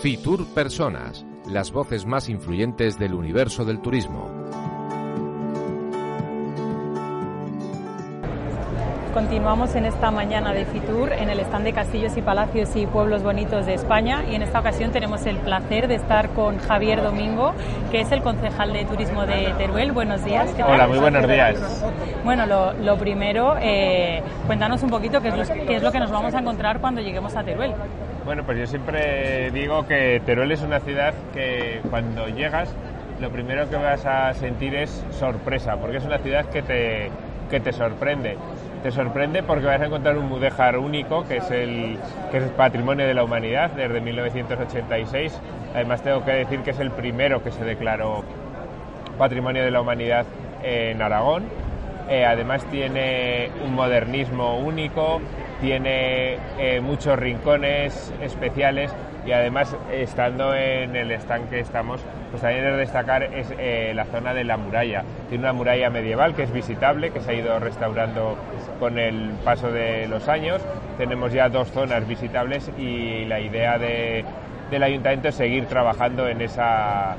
Fitur Personas, las voces más influyentes del universo del turismo. Continuamos en esta mañana de Fitur en el stand de Castillos y Palacios y Pueblos Bonitos de España y en esta ocasión tenemos el placer de estar con Javier Domingo, que es el concejal de turismo de Teruel. Buenos días. Hola, muy buenos días. Bueno, lo, primero, eh, cuéntanos un poquito qué es, lo, qué es lo que nos vamos a encontrar cuando lleguemos a Teruel. Bueno, pues yo siempre digo que Teruel es una ciudad que cuando llegas lo primero que vas a sentir es sorpresa, porque es una ciudad que te, que te sorprende. Te sorprende porque vas a encontrar un mudéjar único, que es el que es patrimonio de la humanidad desde 1986. Además tengo que decir que es el primero que se declaró patrimonio de la humanidad en Aragón. Eh, además tiene un modernismo único, tiene eh, muchos rincones especiales y además estando en el stand que estamos, pues también es destacar es eh, la zona de la muralla. Tiene una muralla medieval que es visitable, que se ha ido restaurando con el paso de los años. Tenemos ya dos zonas visitables y la idea del ayuntamiento es seguir trabajando en esa,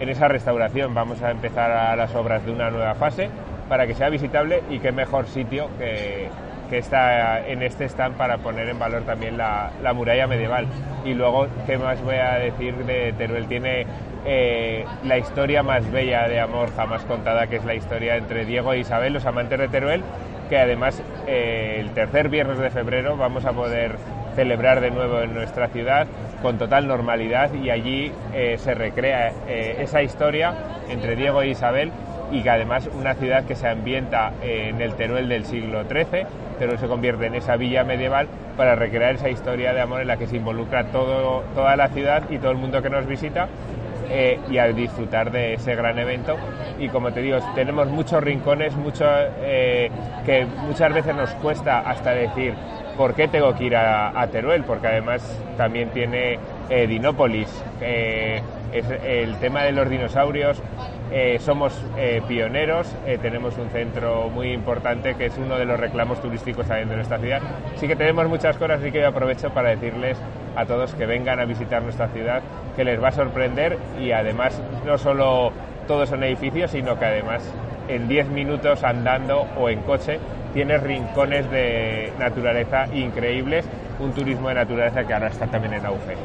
en esa restauración. Vamos a empezar a las obras de una nueva fase para que sea visitable y qué mejor sitio que que está en este stand para poner en valor también la, muralla medieval. Y luego, ¿qué más voy a decir de Teruel? Tiene eh, la historia más bella de amor jamás contada, que es la historia entre Diego e Isabel, los amantes de Teruel, que además eh, el tercer viernes de febrero vamos a poder celebrar de nuevo en nuestra ciudad con total normalidad y allí eh, se recrea esa historia entre Diego e Isabel y que además una ciudad que se ambienta en el Teruel del siglo XIII pero se convierte en esa villa medieval para recrear esa historia de amor en la que se involucra todo, toda la ciudad y todo el mundo que nos visita eh, y a disfrutar de ese gran evento. Y como te digo, tenemos muchos rincones, mucho, eh, que muchas veces nos cuesta hasta decir por qué tengo que ir a, Teruel, porque además también tiene eh, Dinópolis, es el tema de los dinosaurios eh, somos eh, pioneros, eh, tenemos un centro muy importante que es uno de los reclamos turísticos de nuestra ciudad. Sí que tenemos muchas cosas, así que yo aprovecho para decirles a todos que vengan a visitar nuestra ciudad, que les va a sorprender y además no solo todos son edificios, sino que además en 10 minutos andando o en coche tienes rincones de naturaleza increíbles, un turismo de naturaleza que ahora está también en auge.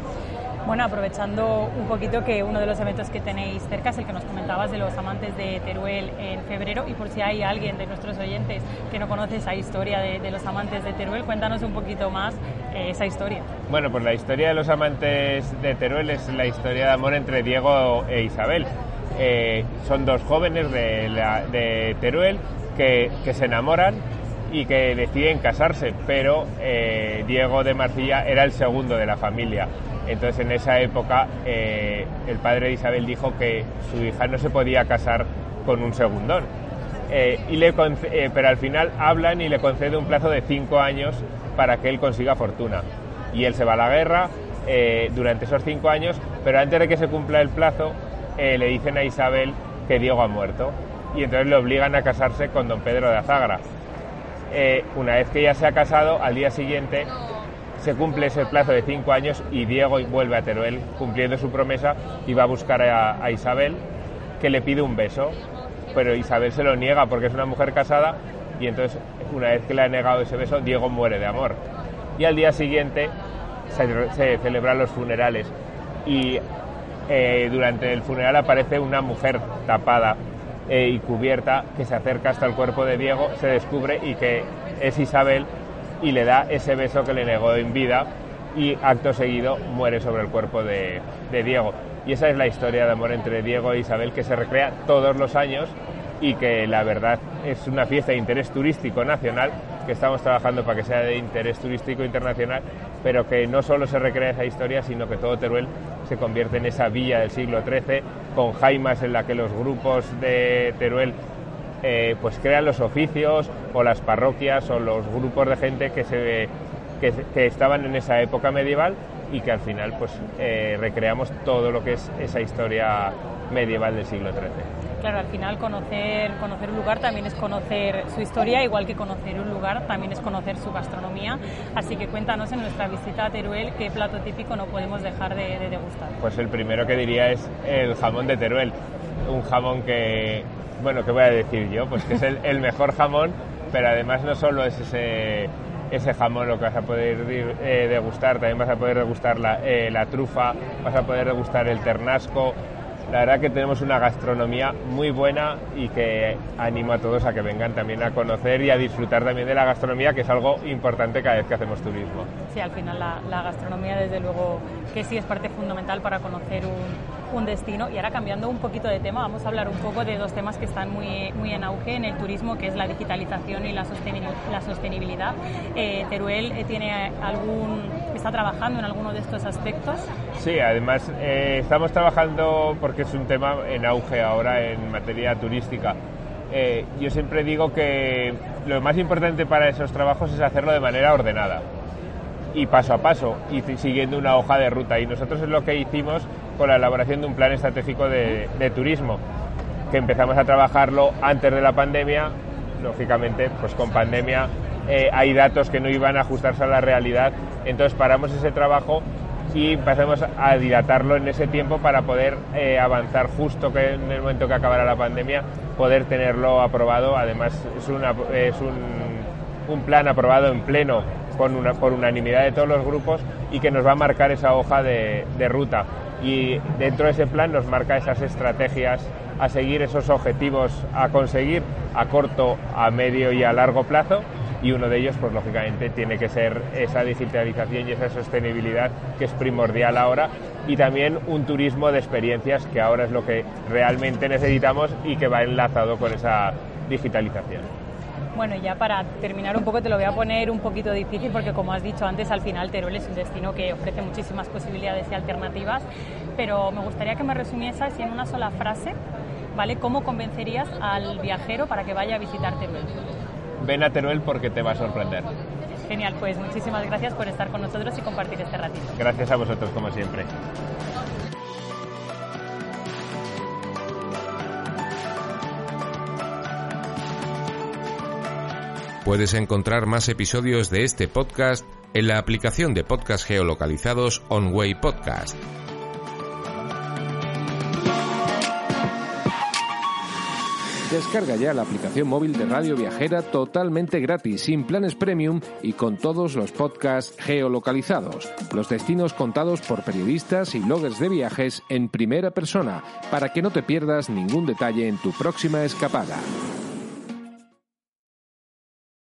Bueno, aprovechando un poquito que uno de los eventos que tenéis cerca es el que nos comentabas de los amantes de Teruel en febrero y por si hay alguien de nuestros oyentes que no conoce esa historia de, los amantes de Teruel, cuéntanos un poquito más eh, esa historia. Bueno, pues la historia de los amantes de Teruel es la historia de amor entre Diego e Isabel. Eh, son dos jóvenes de, Teruel que, se enamoran y que deciden casarse, pero eh, Diego de Marcilla era el segundo de la familia. Entonces en esa época eh, el padre de Isabel dijo que su hija no se podía casar con un segundón. Eh, y le eh, pero al final hablan y le concede un plazo de cinco años para que él consiga fortuna. Y él se va a la guerra durante esos cinco años, pero antes de que se cumpla el plazo le dicen a Isabel que Diego ha muerto y entonces le obligan a casarse con don Pedro de Azagra. una vez que ya se ha casado, al día siguiente se cumple ese plazo de cinco años y Diego vuelve a Teruel cumpliendo su promesa y va a buscar a, Isabel que le pide un beso, pero Isabel se lo niega porque es una mujer casada y entonces una vez que le ha negado ese beso, Diego muere de amor. Y al día siguiente se, celebran los funerales y eh, durante el funeral aparece una mujer tapada eh, y cubierta que se acerca hasta el cuerpo de Diego, se descubre y que es Isabel y le da ese beso que le negó en vida y acto seguido muere sobre el cuerpo de, Diego. Y esa es la historia de amor entre Diego e Isabel que se recrea todos los años y que la verdad es una fiesta de interés turístico nacional, que estamos trabajando para que sea de interés turístico internacional, pero que no solo se recrea esa historia, sino que todo Teruel se convierte en esa villa del siglo XIII, con jaimas en la que los grupos de Teruel eh, pues crean los oficios o las parroquias o los grupos de gente que, se, que, estaban en esa época medieval y que al final pues eh, recreamos todo lo que es esa historia medieval del siglo XIII. Claro, al final conocer, conocer un lugar también es conocer su historia, igual que conocer un lugar también es conocer su gastronomía. Así que cuéntanos en nuestra visita a Teruel qué plato típico no podemos dejar de, de degustar. Pues el primero que diría es el jamón de Teruel. Un jamón que, bueno, ¿qué voy a decir yo? Pues que es el, mejor jamón, pero además no solo es ese ese jamón lo que vas a poder eh, degustar, también vas a poder degustar la, eh, la, trufa, vas a poder degustar el ternasco. La verdad que tenemos una gastronomía muy buena y que animo a todos a que vengan también a conocer y a disfrutar también de la gastronomía, que es algo importante cada vez que hacemos turismo. Sí, al final la, gastronomía desde luego que sí es parte fundamental para conocer un, destino. Y ahora cambiando un poquito de tema, vamos a hablar un poco de dos temas que están muy, muy en auge en el turismo, que es la digitalización y la, la sostenibilidad. Eh, Teruel eh, tiene algún, está trabajando en alguno de estos aspectos. Sí, además eh, estamos trabajando porque es un tema en auge ahora en materia turística. Eh, yo siempre digo que lo más importante para esos trabajos es hacerlo de manera ordenada y paso a paso y siguiendo una hoja de ruta. Y nosotros es lo que hicimos con la elaboración de un plan estratégico de, turismo, que empezamos a trabajarlo antes de la pandemia, lógicamente, pues con pandemia eh, hay datos que no iban a ajustarse a la realidad, entonces paramos ese trabajo y empezamos a dilatarlo en ese tiempo para poder eh, avanzar justo que en el momento que acabara la pandemia, poder tenerlo aprobado. Además, es, una, es un, un plan aprobado en pleno con una, por unanimidad de todos los grupos y que nos va a marcar esa hoja de, de ruta y dentro de ese plan nos marca esas estrategias a seguir, esos objetivos a conseguir a corto, a medio y a largo plazo y uno de ellos, pues lógicamente, tiene que ser esa digitalización y esa sostenibilidad que es primordial ahora y también un turismo de experiencias que ahora es lo que realmente necesitamos y que va enlazado con esa digitalización. Bueno, ya para terminar un poco te lo voy a poner un poquito difícil porque como has dicho antes, al final Teruel es un destino que ofrece muchísimas posibilidades y alternativas, pero me gustaría que me resumieses en una sola frase, ¿vale? ¿Cómo convencerías al viajero para que vaya a visitar Teruel? Ven a Teruel porque te va a sorprender. Genial, pues muchísimas gracias por estar con nosotros y compartir este ratito. Gracias a vosotros, como siempre. Puedes encontrar más episodios de este podcast en la aplicación de podcast geolocalizados OnWay Podcast. Descarga ya la aplicación móvil de Radio Viajera totalmente gratis, sin planes premium y con todos los podcasts geolocalizados. Los destinos contados por periodistas y bloggers de viajes en primera persona, para que no te pierdas ningún detalle en tu próxima escapada.